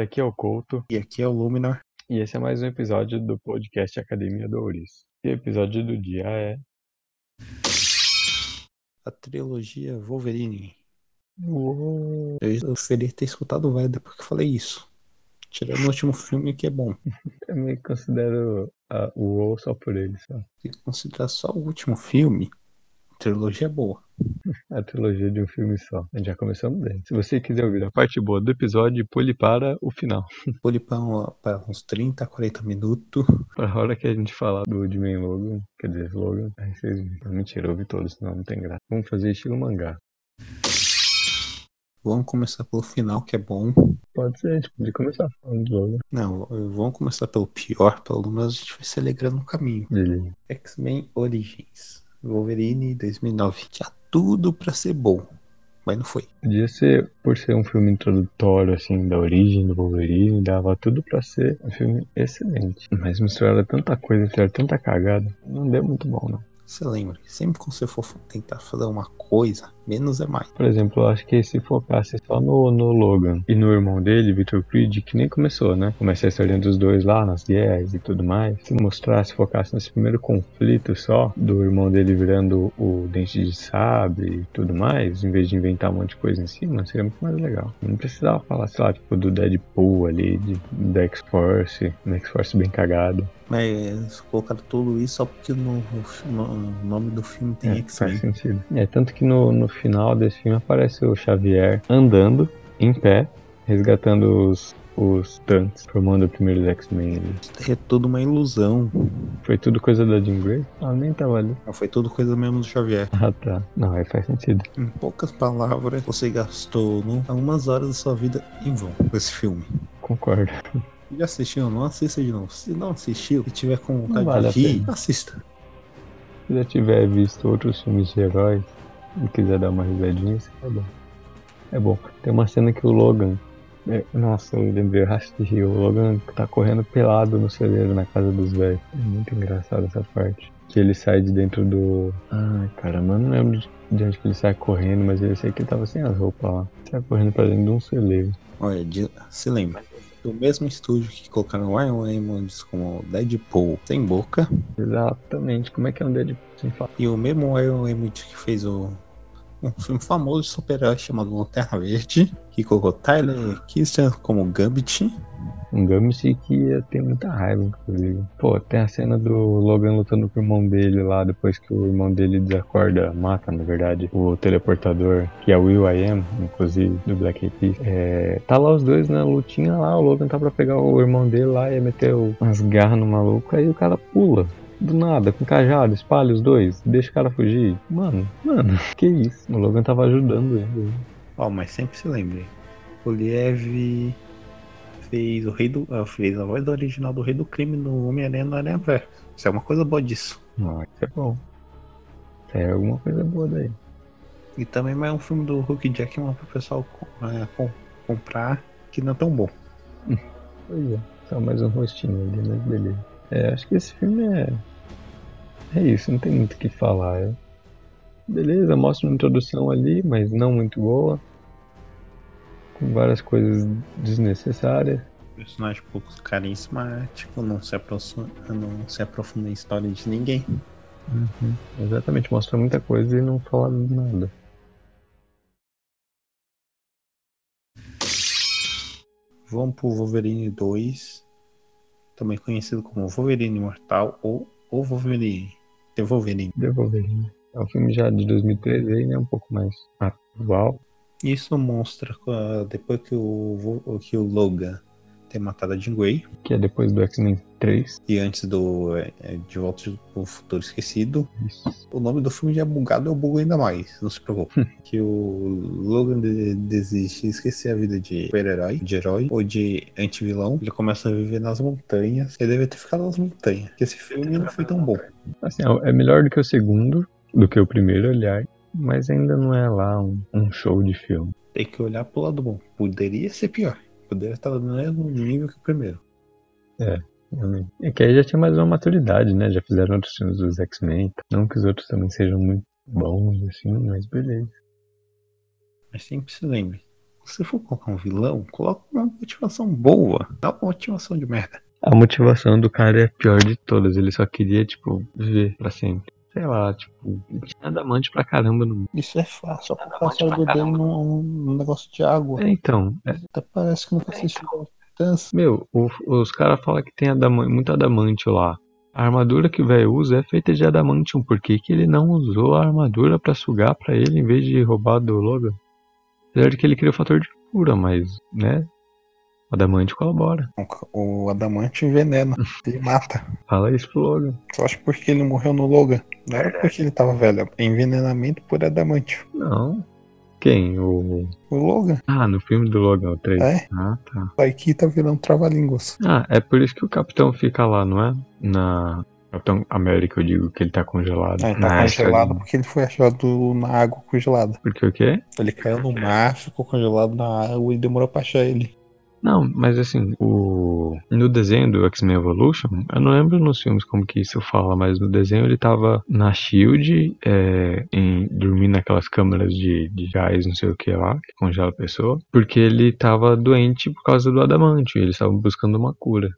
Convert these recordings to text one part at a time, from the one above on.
Galera, aqui é o Couto E aqui é o Luminor. e esse é mais um episódio do podcast Academia do Ouriço. E o episódio do dia é. A trilogia Wolverine. Uou. Eu gostaria ter escutado o velho depois que eu falei isso. Tirando o último filme que é bom. Eu me considero a- o WoW só por ele, só. Se considerar só o último filme, trilogia é boa. A trilogia de um filme só. Já começamos bem. Se você quiser ouvir a parte boa do episódio, pule para o final. Pule para uns 30, 40 minutos. Para a hora que a gente falar do Ultimate Logan, quer dizer, Logan, aí vocês. Mentira, eu ouvi todos, senão não tem graça. Vamos fazer estilo mangá. Vamos começar pelo final, que é bom. Pode ser, a gente pode começar falando do Logan. Não, vamos começar pelo pior, pelo menos a gente vai se alegrando no caminho. Beleza. X-Men Origins. Wolverine 2009. Tinha tudo pra ser bom, mas não foi. Podia ser, por ser um filme introdutório, assim, da origem do Wolverine, dava tudo pra ser um filme excelente. Mas misturaram tanta coisa, fizeram tanta cagada, não deu muito bom, não. Você lembra, sempre que você for tentar fazer uma coisa, menos é mais. Por exemplo, eu acho que se focasse só no, no Logan e no irmão dele, Victor Creed, que nem começou, né? Começa a história dos dois lá, nas guerras e tudo mais. Se mostrasse, focasse nesse primeiro conflito só, do irmão dele virando o dente de sabre e tudo mais, em vez de inventar um monte de coisa em cima, seria muito mais legal. Não precisava falar, sei lá, tipo, do Deadpool ali, de, da X-Force, uma X-Force bem cagada. Mas colocaram tudo isso só porque no, no- no nome do filme tem É, X-Men. faz sentido. É, tanto que no, no final desse filme aparece o Xavier andando, em pé, resgatando os, os tanques, formando o primeiro X-Men. É tudo uma ilusão. Foi tudo coisa da Jean Grey? Ah, nem tava ali. Foi tudo coisa mesmo do Xavier. Ah, tá. Não, aí faz sentido. Em poucas palavras, você gastou no- algumas horas da sua vida em vão com esse filme. Concordo. Já assistiu? Não assista de novo. Se não assistiu e tiver com vontade vale de rir, assista. Se já tiver visto outros filmes de heróis e quiser dar uma risadinha, isso é bom. É bom. Tem uma cena que o Logan. é, nossa, eu lembrei, eu rachei. O Logan tá correndo pelado no celeiro na casa dos velhos. É muito engraçado essa parte. Que ele sai de dentro do. Ai, caramba, eu não lembro de- de onde que ele sai correndo, mas eu sei que ele tava sem as roupas lá. Sai correndo pra dentro de um celeiro. Olha, de- se lembra. Do mesmo estúdio que colocaram o Ryan Reynolds como Deadpool sem boca. Exatamente. Como é que é um Deadpool sem falar? E o mesmo Ryan Reynolds que fez o, um filme famoso de super-herói chamado Lanterna Verde. Que colocou Tyler Kirsten como Gambit. Um Gambit que ia ter muita raiva, inclusive. Pô, tem a cena do Logan lutando com o irmão dele lá, depois que o irmão dele desacorda, mata, na verdade, o teleportador, que é o Will I Am, inclusive, do Black Eyed Peas. É, tá lá os dois na lutinha lá, o Logan tá pra pegar o irmão dele lá e meter umas garras no maluco, aí o cara pula. Do nada, com cajado, espalha os dois, deixa o cara fugir. Mano, mano, que isso? O Logan tava ajudando ele. Ó, mas sempre se lembre. O Liev fez o rei do. ah, fez a voz do original do Rei do Crime no Homem-Aranha no Aranha Verso. Isso é uma coisa boa disso. Não, isso é bom. É alguma coisa boa daí. E também mais um filme do Hulk Jackman pro pessoal é, com- comprar que não é tão bom. Pois é, só mais um rostinho ali, mas beleza. É, acho que esse filme é. É isso, não tem muito o que falar. É... Beleza, mostra uma introdução ali, mas não muito boa. Com várias coisas desnecessárias. Personagem pouco carismático, não se, aproxima, não se aprofunda em história de ninguém. Exatamente, mostra muita coisa e não fala nada. Vamos pro Wolverine 2, também conhecido como Wolverine Imortal ou o Wolverine. The Wolverine. The Wolverine. É um filme já de 2013 aí, né? Um pouco mais atual. Isso mostra ah, depois que o, que o Logan ter matado a Jean Grey Que é depois do X-Men 3. e antes do é, é, De Volta pro Futuro Esquecido. Isso. O nome do filme já é bugado, eu bugo ainda mais, não se preocupe. que o Logan de- desiste de esquecer a vida de super-herói, de herói ou de anti-vilão. Ele começa a viver nas montanhas. Ele deve ter ficado nas montanhas. Porque esse filme não foi tão bom. Assim, é melhor do que o segundo, do que o primeiro, aliás. Mas ainda não é lá um, um show de filme. Tem que olhar pro lado bom. Poderia ser pior. Poderia estar no mesmo nível que o primeiro. Realmente. É que aí já tinha mais uma maturidade, né? Já fizeram outros filmes dos X-Men. Não que os outros também sejam muito bons, assim, mas beleza. Mas sempre se lembre. Se for colocar um vilão, coloca uma motivação boa. Dá uma motivação de merda. A motivação do cara é a pior de todas. Ele só queria, tipo, viver pra sempre. Sei lá, tipo, tinha adamante pra caramba no. Isso é fácil. Só colocar o cérebro dele num, num negócio de água. É, então, é, Até parece que nunca assistiu a Titãs. meu, o- os caras falam que tem adamante, muito adamante lá. A armadura que o velho usa é feita de adamantium. Por que, que ele não usou a armadura pra sugar pra ele em vez de roubar do Logan? Apesar de que ele cria o fator de cura, mas, né? O adamante colabora. O adamante envenena. Ele mata. Fala isso pro Logan. Só acho porque ele morreu no Logan. Não era porque ele tava velho. é Envenenamento por adamante. Não. Quem? O. O Logan, Ah, no filme do Logan, o 3. É? Ah, tá. aqui tá virando trava-línguas. Ah, é por isso que o capitão fica lá, não é? Na. Capitão América, eu digo que ele tá congelado. Ah, ele tá congelado do- porque ele foi achado na água congelada. Porque o quê? Ele caiu no mar, ficou congelado na água e demorou pra achar ele. Não, mas assim, o. No desenho do X-Men Evolution, eu não lembro nos filmes como que isso fala, mas no desenho ele tava na Shield, é, em, dormindo naquelas câmeras de, de gás, não sei o que lá, que congela a pessoa, porque ele tava doente por causa do adamante, eles estavam buscando uma cura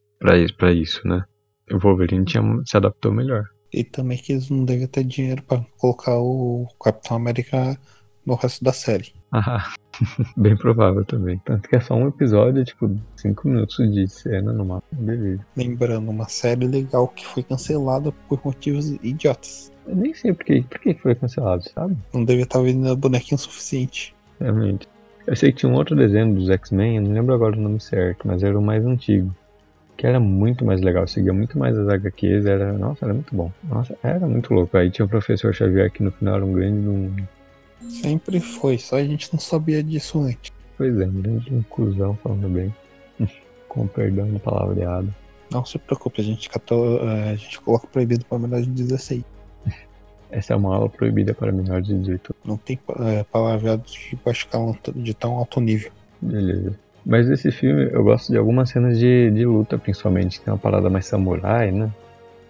pra isso, né? O Wolverine tinha, se adaptou melhor. E também que eles não devem ter dinheiro pra colocar o Capitão América no resto da série. Ah, bem provável também. Tanto que é só um episódio, tipo, 5 minutos de cena no máximo. Beleza. Lembrando, uma série legal que foi cancelada por motivos idiotas. Eu nem sei por que, por que foi cancelado, sabe? Não devia estar vendendo bonequinho suficiente. Realmente. Eu sei que tinha um outro desenho dos X-Men, eu não lembro agora o nome certo, mas era o mais antigo. Que era muito mais legal, seguia muito mais as HQs, era. Nossa, era muito bom. Nossa, era muito louco. Aí tinha o professor Xavier que no final era um grande. Um... Sempre foi, só a gente não sabia disso antes. Pois é, grande cuzão falando bem. Com perdão do palavreado. Não se preocupe, a gente, catou, eh, a gente coloca proibido para menores de 16. Essa é uma aula proibida para menores de 18 Não tem é, palavreado de baixo calão de tão alto nível. Beleza. Mas esse filme eu gosto de algumas cenas de, de luta, principalmente. Tem uma parada mais samurai, né?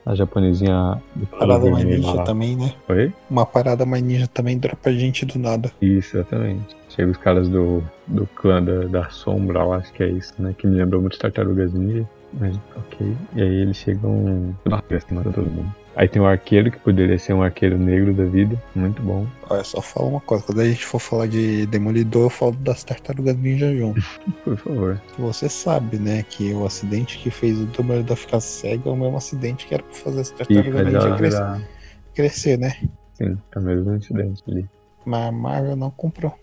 A japonesinha do Parada mais ninja lá. também, né? Oi? Uma parada mais ninja também dropa gente do nada. Isso, exatamente. Chega os caras do, do clã da, da sombra, eu acho que é isso, né? Que me lembrou muito Tartarugas Ninja. Mas ok. E aí eles chegam. Nossa, mata todo mundo. Aí tem o arqueiro, que poderia ser um arqueiro negro da vida. Muito bom. Olha, só fala uma coisa, quando a gente for falar de Demolidor, eu falo das tartarugas ninja João. Por favor. Você sabe, né, que o acidente que fez o Demolidor ficar cego é o mesmo acidente que era pra fazer as tartarugas ninja cres- crescer, né? Sim, é o mesmo incidente ali. Mas a Marvel não comprou.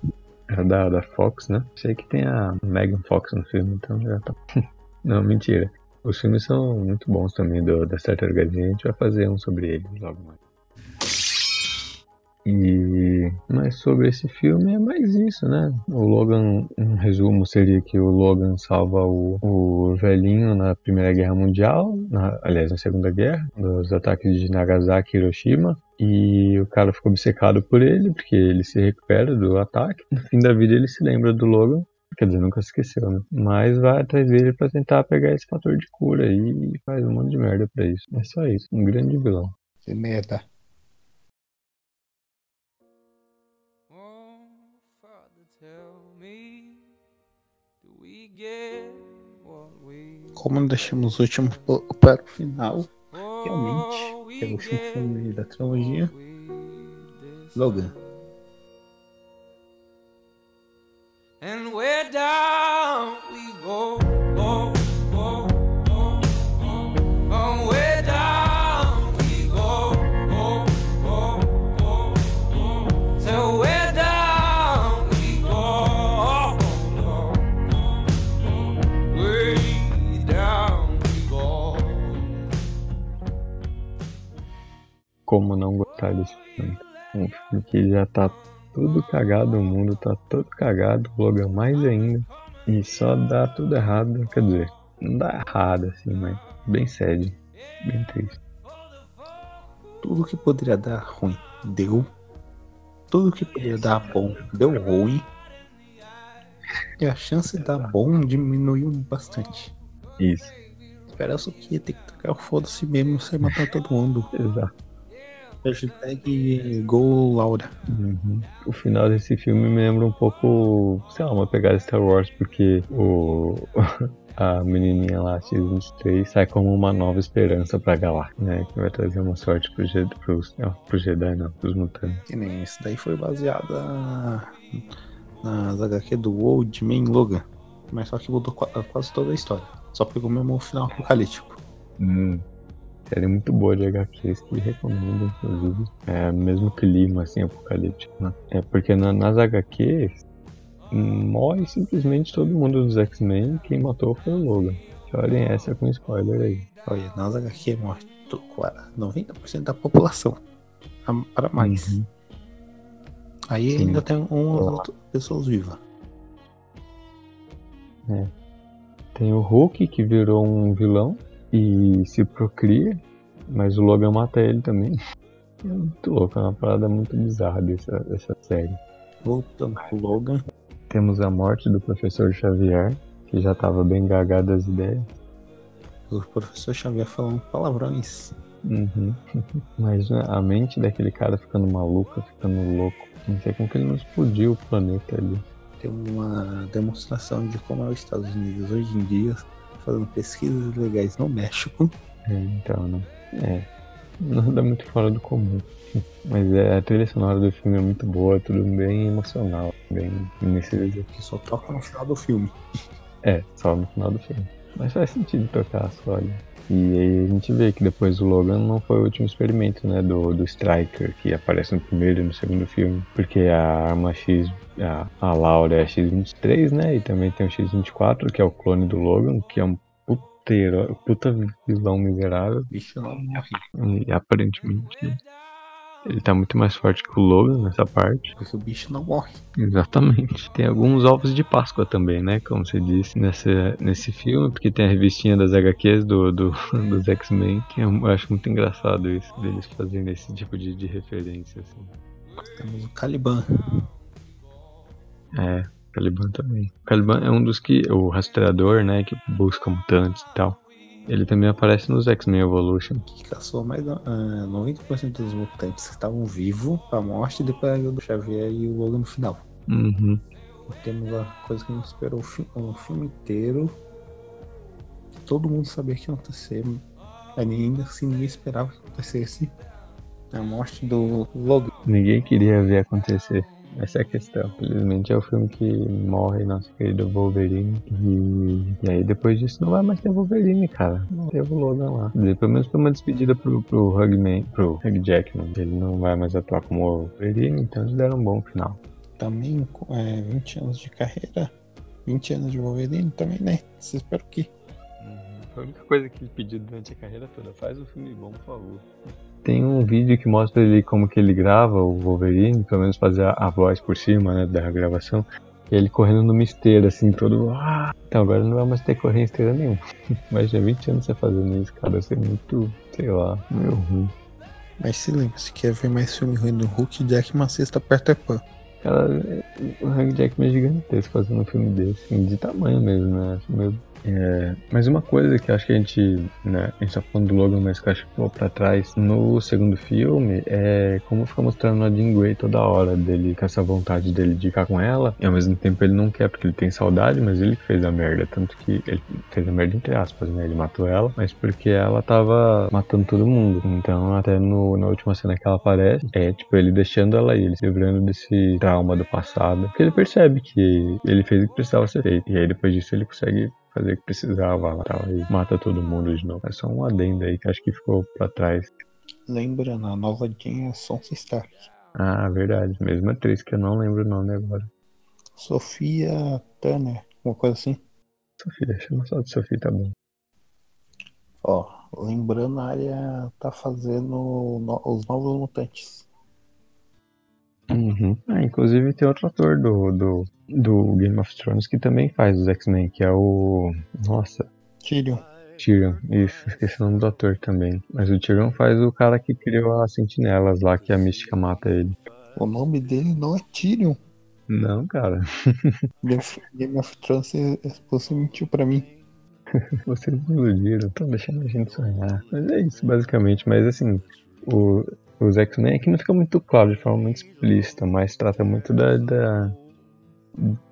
É da, da Fox, né? Sei que tem a Megan Fox no filme, então já tá. Não, mentira. Os filmes são muito bons também do, da Tartarugas Ninja. A gente vai fazer um sobre eles logo mais. E mas sobre esse filme é mais isso, né? O Logan, um resumo seria que o Logan salva o, o velhinho na Primeira Guerra Mundial, na- aliás, na Segunda Guerra, dos ataques de Nagasaki e Hiroshima. E o cara ficou obcecado por ele, porque ele se recupera do ataque. No fim da vida ele se lembra do Logan, quer dizer, nunca se esqueceu, né? Mas vai atrás dele pra tentar pegar esse fator de cura e faz um monte de merda pra isso. É só isso, um grande vilão. Que merda. Como deixamos o último para o final, realmente, é o último filme da trilogia. Logan. And where down we go. Como não gostar desse filme? Um filme que já tá tudo cagado, o mundo tá todo cagado, o Logan mais ainda. E só dá tudo errado, quer dizer, não dá errado assim, mas bem sério, bem triste. Tudo que poderia dar ruim, deu. Tudo que poderia dar bom, deu ruim. E a chance de dar bom diminuiu bastante. Isso, Espera só que ia ter que tocar o foda-se mesmo sem matar todo mundo. exato. Hashtag Go Laura. Uhum. O final desse filme me lembra um pouco, sei lá, uma pegada Star Wars, porque o. A menininha lá, X-23, sai como uma nova esperança pra galáxia, né? Que vai trazer uma sorte pro Jedi, pros, não, pro Jedi não, pros mutantes. Que nem isso daí foi baseada nas HQ do Old Man Logan. Mas só que mudou qua- quase toda a história. Só pegou mesmo o final apocalíptico. Hum. Série muito boa de HQs que recomendo, inclusive. É, mesmo clima, assim, apocalíptico, né? É porque na- nas HQs morre simplesmente todo mundo dos X-Men. Quem matou foi o Logan. Olhem essa com spoiler aí. Olha, nas HQ morre to- qua- 90% da população. Para mais. Uhum. Aí Sim. ainda tem Olá. outras pessoas vivas. Tem o Hulk, que virou um vilão e se procria, mas o Logan mata ele também. É muito louco, é uma parada muito bizarra dessa, dessa série. Voltando pro Logan. Temos a morte do professor Xavier, que já tava bem gagado das ideias. O professor Xavier falando palavrões. Uhum. Mas né, a mente daquele cara ficando maluca, ficando louco. Não sei como que ele não explodiu o planeta ali. Tem uma demonstração de como é os Estados Unidos hoje em dia, fazendo pesquisas legais no México. É, então, né? É. Nada muito fora do comum. Mas é, a trilha sonora do filme é muito boa, tudo bem emocional, bem nesse Que só toca no final do filme. É, só no final do filme. Mas faz sentido tocar só ali. E aí a gente vê que depois o Logan não foi o último experimento, né, do, do Striker, que aparece no primeiro e no segundo filme. Porque a arma X, a, a Laura é a X-23, né, e também tem o X-24, que é o clone do Logan, que é um puta, puta vilão miserável. Bicho não morre. E aparentemente ele tá muito mais forte que o Logan nessa parte. Porque o bicho não morre. Exatamente. Tem alguns ovos de Páscoa também, né? Como você disse nessa, nesse filme, porque tem a revistinha das HQs do, do- dos X-Men, que eu acho muito engraçado isso, deles fazendo esse tipo de, de referência, assim. Temos o Caliban. É, Caliban também. O Caliban é um dos que. O rastreador, né? Que busca mutantes e tal. Ele também aparece nos X-Men Evolution. Que caçou mais da- ah, 90% dos mutantes que estavam vivos pra morte e depois do Xavier e o Logan no final. Uhum. E temos a coisa que a gente esperou o, fi- o filme inteiro. Todo mundo sabia que ia acontecer. Ainda assim ninguém esperava que acontecesse. A morte do Logan. Ninguém queria ver acontecer. Essa é a questão. Felizmente é o filme que morre nosso querido Wolverine. E, e aí depois disso não vai mais ter Wolverine, cara. Não teve o Logan lá. Dizer, Pelo menos foi uma despedida pro, pro Hugman, pro Hugh Jackman. Ele não vai mais atuar como Wolverine, então eles deram um bom final. Também com é, 20 anos de carreira. 20 anos de Wolverine também, né? Você espera o quê? Foi a única coisa que ele pediu durante a carreira toda. Faz um filme bom, por favor. Tem um vídeo que mostra ele como que ele grava o Wolverine, pelo menos fazer a, a voz por cima, né, da gravação. E ele correndo numa esteira, assim, todo. Ah! Então agora não vai mais ter correr em esteira nenhuma. Mas já 20 anos você fazendo isso, cara, vai ser muito, sei lá, meio ruim. Mas se lembra, se quer ver mais filme ruim do Hulk, Jackman assista Peter Pan. Cara, o Hugh Jackman é gigantesco fazendo um filme desse, assim, de tamanho mesmo, né? Acho meio- é, Mas uma coisa que acho que a gente, né, a gente tá falando do Logan, mas que acho que ficou pra trás no segundo filme é como fica mostrando a Jean Grey toda hora dele, com essa vontade dele de ficar com ela, e ao mesmo tempo ele não quer porque ele tem saudade, mas ele fez a merda, tanto que ele fez a merda entre aspas, né? Ele matou ela, mas porque ela tava matando todo mundo. Então, até no, na última cena que ela aparece, é tipo ele deixando ela ir, ele se livrando desse trauma do passado. Porque ele percebe que ele fez o que precisava ser feito. E aí depois disso ele consegue fazer o que precisava lá tal, e mata todo mundo de novo. É só um adendo aí que acho que ficou pra trás. Lembrando, a nova Jean é Sansa Stark. Ah, verdade. Mesma atriz que eu não lembro o nome agora. Sofia Turner, uma coisa assim. Sofia, chama só de Sofia, tá bom. Ó, lembrando, a área tá fazendo no- os novos mutantes. Uhum. Ah, inclusive tem outro ator do, do, do Game of Thrones que também faz os X-Men, que é o. Nossa, Tyrion. Tyrion. Isso, esqueci o nome do ator também. Mas o Tyrion faz o cara que criou as sentinelas lá, que a mística mata ele. O nome dele não é Tyrion. Não, cara. Game of- Thrones, é- é- você mentiu pra mim. Vocês me iludiram, estão deixando a gente sonhar. Mas é isso, basicamente. Mas assim, o- os X-Men aqui não fica muito claro de forma muito explícita, mas trata muito da, da-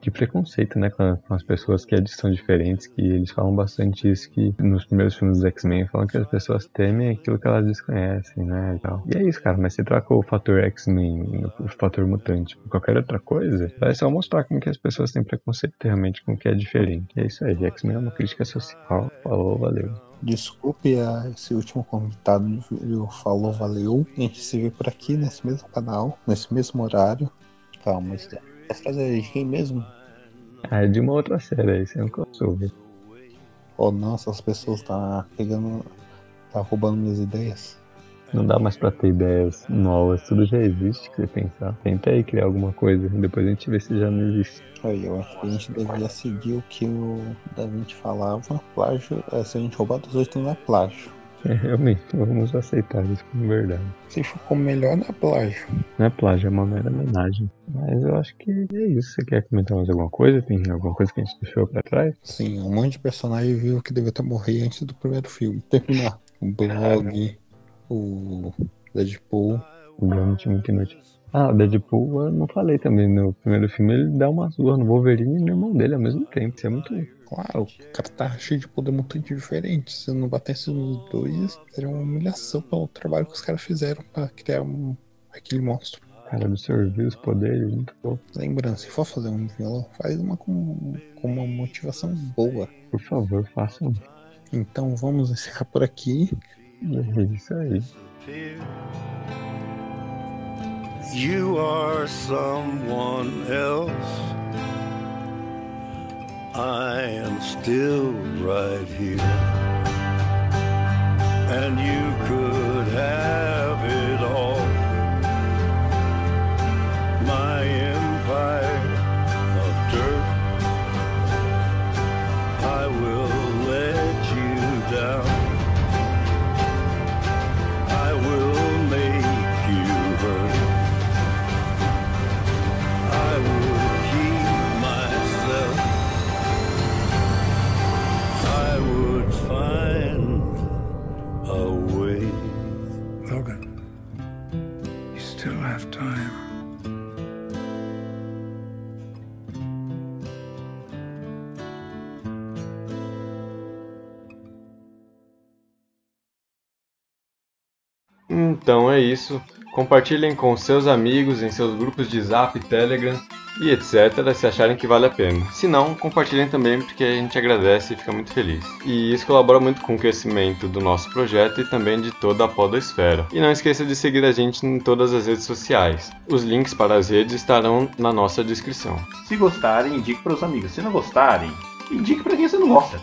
de preconceito, né, com as pessoas que são diferentes, que eles falam bastante isso, que nos primeiros filmes dos X-Men falam que as pessoas temem aquilo que elas desconhecem, né, e tal. E é isso, cara, mas você troca o fator X-Men, o fator mutante, por qualquer outra coisa, vai só mostrar como que as pessoas têm preconceito realmente com o que é diferente. E é isso aí, X-Men é uma crítica social. Falou, valeu. Desculpe a esse último convidado eu falou, valeu. A gente se vê por aqui nesse mesmo canal, nesse mesmo horário. Calma, isso a frase é de quem mesmo? Ah, é de uma outra série aí, você nunca soube. Oh, nossa, as pessoas tá pegando. tá roubando minhas ideias. Não dá mais pra ter ideias novas, tudo já existe que você pensar. Tenta aí criar alguma coisa, depois a gente vê se já não existe. Aí, eu acho que a gente devia seguir o que o Da Vinci falava. Plágio, é, se a gente roubar dos outros não é plágio. É, realmente, vamos aceitar isso como verdade. Se ficou melhor, não é plágio. Não é plágio, é uma mera homenagem. Mas eu acho que é isso. Você quer comentar mais alguma coisa? Tem alguma coisa que a gente deixou pra trás? Sim, um monte de personagem viu que devia ter morrido antes do primeiro filme. Terminar. O Blog, o Deadpool. Muito inútil. Ah, o Deadpool, eu não falei também. No primeiro filme ele dá uma surra no Wolverine e no irmão dele ao mesmo tempo. Isso é muito. Claro, o cara tá cheio de poder mutante diferente. Se não batesse nos dois, seria uma humilhação pelo trabalho que os caras fizeram pra criar um, aquele monstro. Cara, absorver os poderes, muito pouco. Lembrança, se for fazer um vilão, faz uma com, com uma motivação boa. Por favor, façam. Então vamos encerrar por aqui. É isso aí. You are someone else. I am still right here. And you could have Então é isso. Compartilhem com seus amigos em seus grupos de Zap, Telegram e etc. se acharem que vale a pena. Se não, compartilhem também porque a gente agradece e fica muito feliz. E isso colabora muito com o crescimento do nosso projeto e também de toda a podosfera. E não esqueça de seguir a gente em todas as redes sociais. Os links para as redes estarão na nossa descrição. Se gostarem, indique para os amigos. Se não gostarem, indique para quem você não gosta.